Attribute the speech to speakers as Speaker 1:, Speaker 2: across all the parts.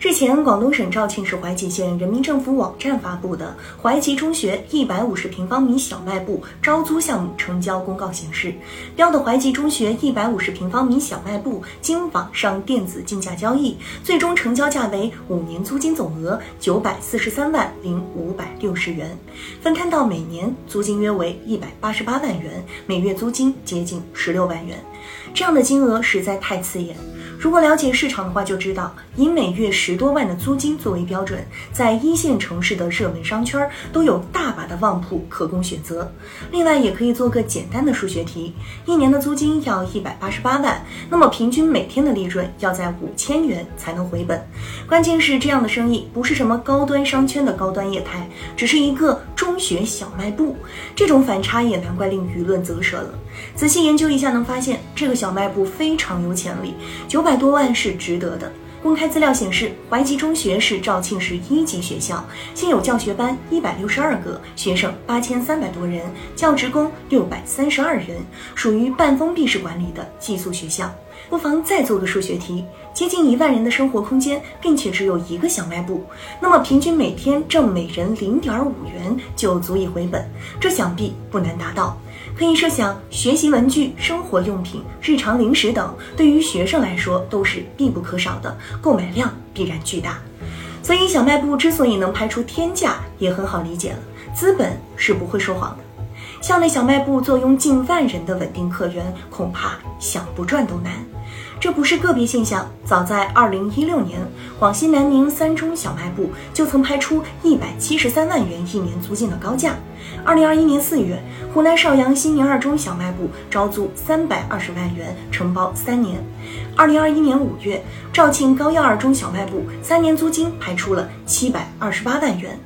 Speaker 1: 日前，广东省肇庆市怀集县人民政府网站发布的怀集中学一百五十平方米小卖部招租项目成交公告显示，标的怀集中学一百五十平方米小卖部经网上电子竞价交易，最终成交价为五年租金总额九百四十三万零五百六十元，分摊到每年租金约为一百八十八万元，每月租金接近十六万元，这样的金额实在太刺眼。如果了解市场的话，就知道以每月十多万的租金作为标准，在一线城市的热门商圈都有大把的旺铺可供选择。另外，也可以做个简单的数学题：一年的租金要一百八十八万，那么平均每天的利润要在五千元才能回本。关键是这样的生意不是什么高端商圈的高端业态，只是一个中学小卖部，这种反差也难怪令舆论啧舌了。仔细研究一下，能发现这个小卖部非常有潜力，九百多万是值得的。公开资料显示，怀集中学是肇庆市一级学校，现有教学班一百六十二个，学生八千三百多人，教职工六百三十二人，属于半封闭式管理的寄宿学校。不妨再做个数学题：接近一万人的生活空间，并且只有一个小卖部，那么平均每天挣每人零点五元就足以回本，这想必不难达到。可以设想，学习文具、生活用品、日常零食等，对于学生来说都是必不可少的，购买量必然巨大。所以，小卖部之所以能拍出天价，也很好理解了，资本是不会说谎的。校内小卖部坐拥近万人的稳定客源，恐怕想不赚都难。这不是个别现象，早在二零一六年，广西南宁三中小卖部就曾拍出一百七十三万元一年租金的高价。二零二一年四月，湖南邵阳新宁二中小卖部招租三百二十万元，承包三年。二零二一年五月，肇庆高要二中小卖部三年租金拍出了七百二十八万元。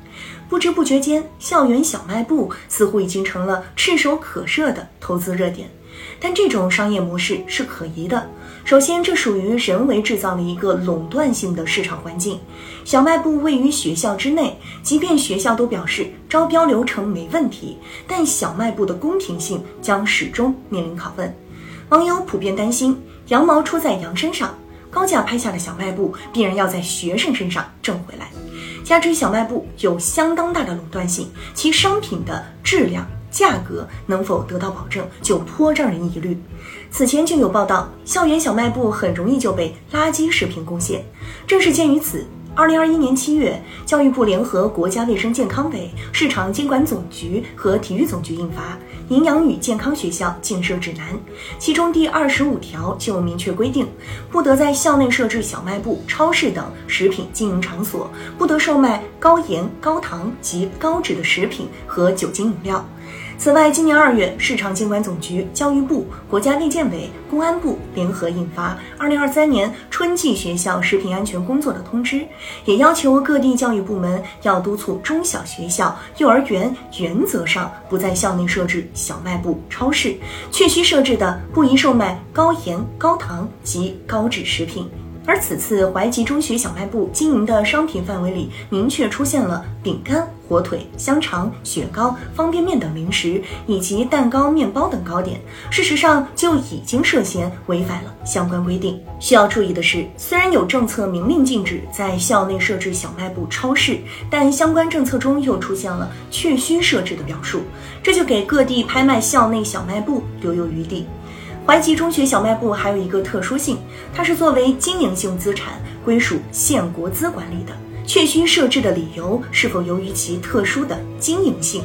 Speaker 1: 不知不觉间，校园小卖部似乎已经成了炙手可热的投资热点。但这种商业模式是可疑的。首先，这属于人为制造的一个垄断性的市场环境。小卖部位于学校之内，即便学校都表示招标流程没问题，但小卖部的公平性将始终面临拷问。网友普遍担心，羊毛出在羊身上，高价拍下的小卖部必然要在学生身上挣回来。加之小卖部有相当大的垄断性，其商品的质量。价格能否得到保证，就颇让人疑虑。此前就有报道，校园小卖部很容易就被垃圾食品攻陷。正是鉴于此，二零二一年七月，教育部联合国家卫生健康委、市场监管总局和体育总局印发《营养与健康学校建设指南》，其中第二十五条就明确规定，不得在校内设置小卖部、超市等食品经营场所，不得售卖高盐、高糖及高脂的食品和酒精饮料。此外，今年二月，市场监管总局、教育部、国家卫健委、公安部联合印发《二零二三年春季学校食品安全工作的通知》，也要求各地教育部门要督促中小学校、幼儿园原则上不在校内设置小卖部、超市，确需设置的不宜售卖高盐、高糖及高脂食品。而此次怀集中学小卖部经营的商品范围里，明确出现了饼干、火腿、香肠、雪糕、方便面等零食，以及蛋糕、面包等糕点。事实上，就已经涉嫌违反了相关规定。需要注意的是，虽然有政策明令禁止在校内设置小卖部、超市，但相关政策中又出现了确需设置的表述，这就给各地拍卖校内小卖部留有余地。怀集中学小卖部还有一个特殊性，它是作为经营性资产，归属县国资管理的。确需设置的理由是否由于其特殊的经营性？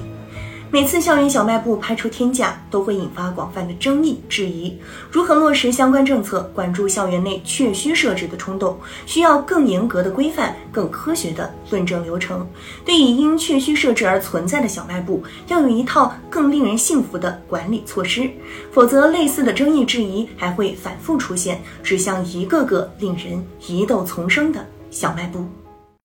Speaker 1: 每次校园小卖部拍出天价，都会引发广泛的争议质疑。如何落实相关政策，管住校园内确需设置的冲动，需要更严格的规范、更科学的论证流程。对已因确需设置而存在的小卖部，要有一套更令人信服的管理措施，否则类似的争议质疑还会反复出现，指向一个个令人疑窦丛生的小卖部。